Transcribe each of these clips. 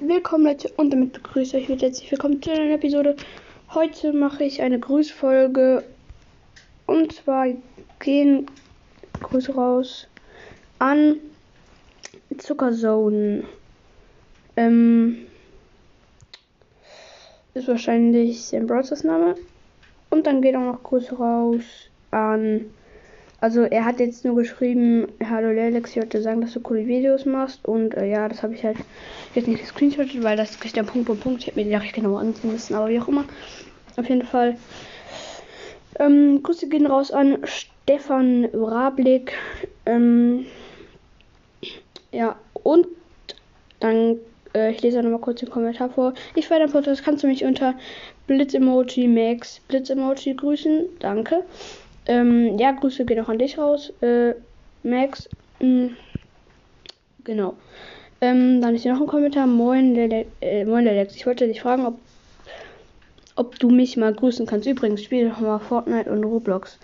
Willkommen Leute und damit begrüße ich euch herzlich willkommen zu einer Episode. Heute mache ich eine Grüßfolge und zwar gehen Grüße raus an Zuckerzone. Ähm, ist wahrscheinlich sein Browsers Name. Und dann geht auch noch Grüße raus an also er hat jetzt nur geschrieben, hallo Lelex, ich wollte sagen, dass du coole Videos machst und äh, ja, das habe ich halt jetzt nicht gescreenshottet, weil das ist der Punkt, Punkt, Punkt. Ich hätte mir die Nachricht genau ansehen müssen, aber wie auch immer. Auf jeden Fall. Ähm, Grüße gehen raus an Stefan Rablik. Ähm, ja, und dann, äh, ich lese nochmal kurz den Kommentar vor. Ich war dein Podcast, kannst du mich unter Blitz-Emoji Max Blitz-Emoji grüßen? Danke. Ähm, ja, Grüße gehen auch an dich raus, äh, Max. Mh, genau. Ähm, dann ist hier noch ein Kommentar. Moin, der, äh, Moin, der Lex. Ich wollte dich fragen, ob, ob du mich mal grüßen kannst. Übrigens, spiele doch mal Fortnite und Roblox.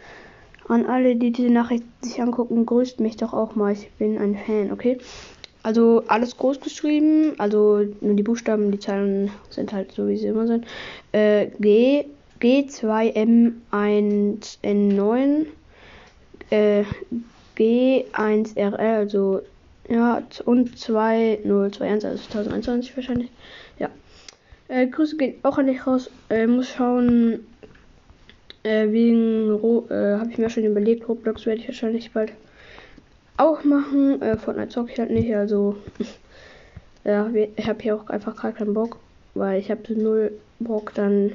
An alle, die diese Nachricht sich angucken, grüßt mich doch auch mal. Ich bin ein Fan, okay? Also alles groß geschrieben, also nur die Buchstaben, die Zahlen sind halt so, wie sie immer sind. Äh, G G2M1N9 äh, G1RL, also ja, und 2021, also 2021 wahrscheinlich. Ja. Äh, Grüße gehen auch an dich raus. Äh, muss schauen, äh, wegen, äh, habe ich mir schon überlegt, Roblox werde ich wahrscheinlich bald auch machen. Äh, Fortnite zocke ich halt nicht, also ja, ich habe hier auch einfach gerade keinen Bock, weil ich habe null Bock dann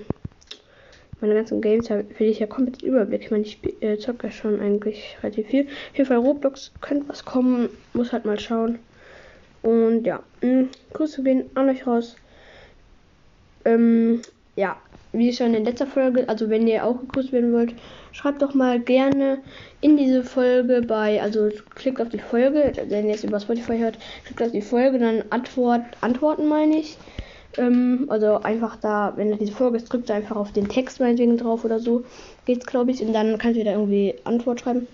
meine ganzen Games will ich ja komplett Überblick. Ich meine, ich äh, zocke ja schon eigentlich relativ viel. Auf jeden Fall Roblox könnte was kommen. Muss halt mal schauen. Und ja, mh, hm, Grüße gehen an euch raus. Ähm, ja, wie schon in letzter Folge, also wenn ihr auch gegrüßt werden wollt, schreibt doch mal gerne in diese Folge bei, also klickt auf die Folge, wenn ihr es über Spotify hört, klickt auf die Folge, dann Antwort, antworten meine ich. Ähm, also einfach da, wenn er diese Folge ist, drückt einfach auf den Text meinetwegen drauf oder so. Geht's, glaube ich. Und dann könnt ihr da irgendwie Antwort schreiben.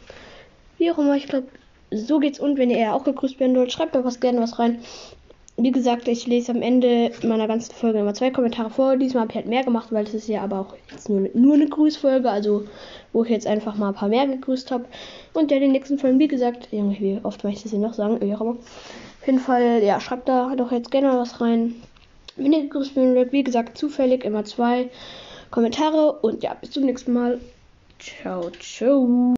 Wie auch immer, ich glaube, so geht's. Und wenn ihr auch gegrüßt werden wollt, schreibt doch was gerne was rein. Wie gesagt, ich lese am Ende meiner ganzen Folge immer zwei Kommentare vor. Diesmal habe ich halt mehr gemacht, weil es ist ja aber auch jetzt nur, nur eine Grüßfolge, also wo ich jetzt einfach mal ein paar mehr gegrüßt habe. Und ja, den nächsten Folgen, wie gesagt, irgendwie oft möchte ich das hier noch sagen, wie auch. Auf jeden Fall, ja, schreibt da doch jetzt gerne was rein. Gegrüßt werdet, wie gesagt, zufällig immer zwei Kommentare. Und ja, bis zum nächsten Mal. Ciao, ciao.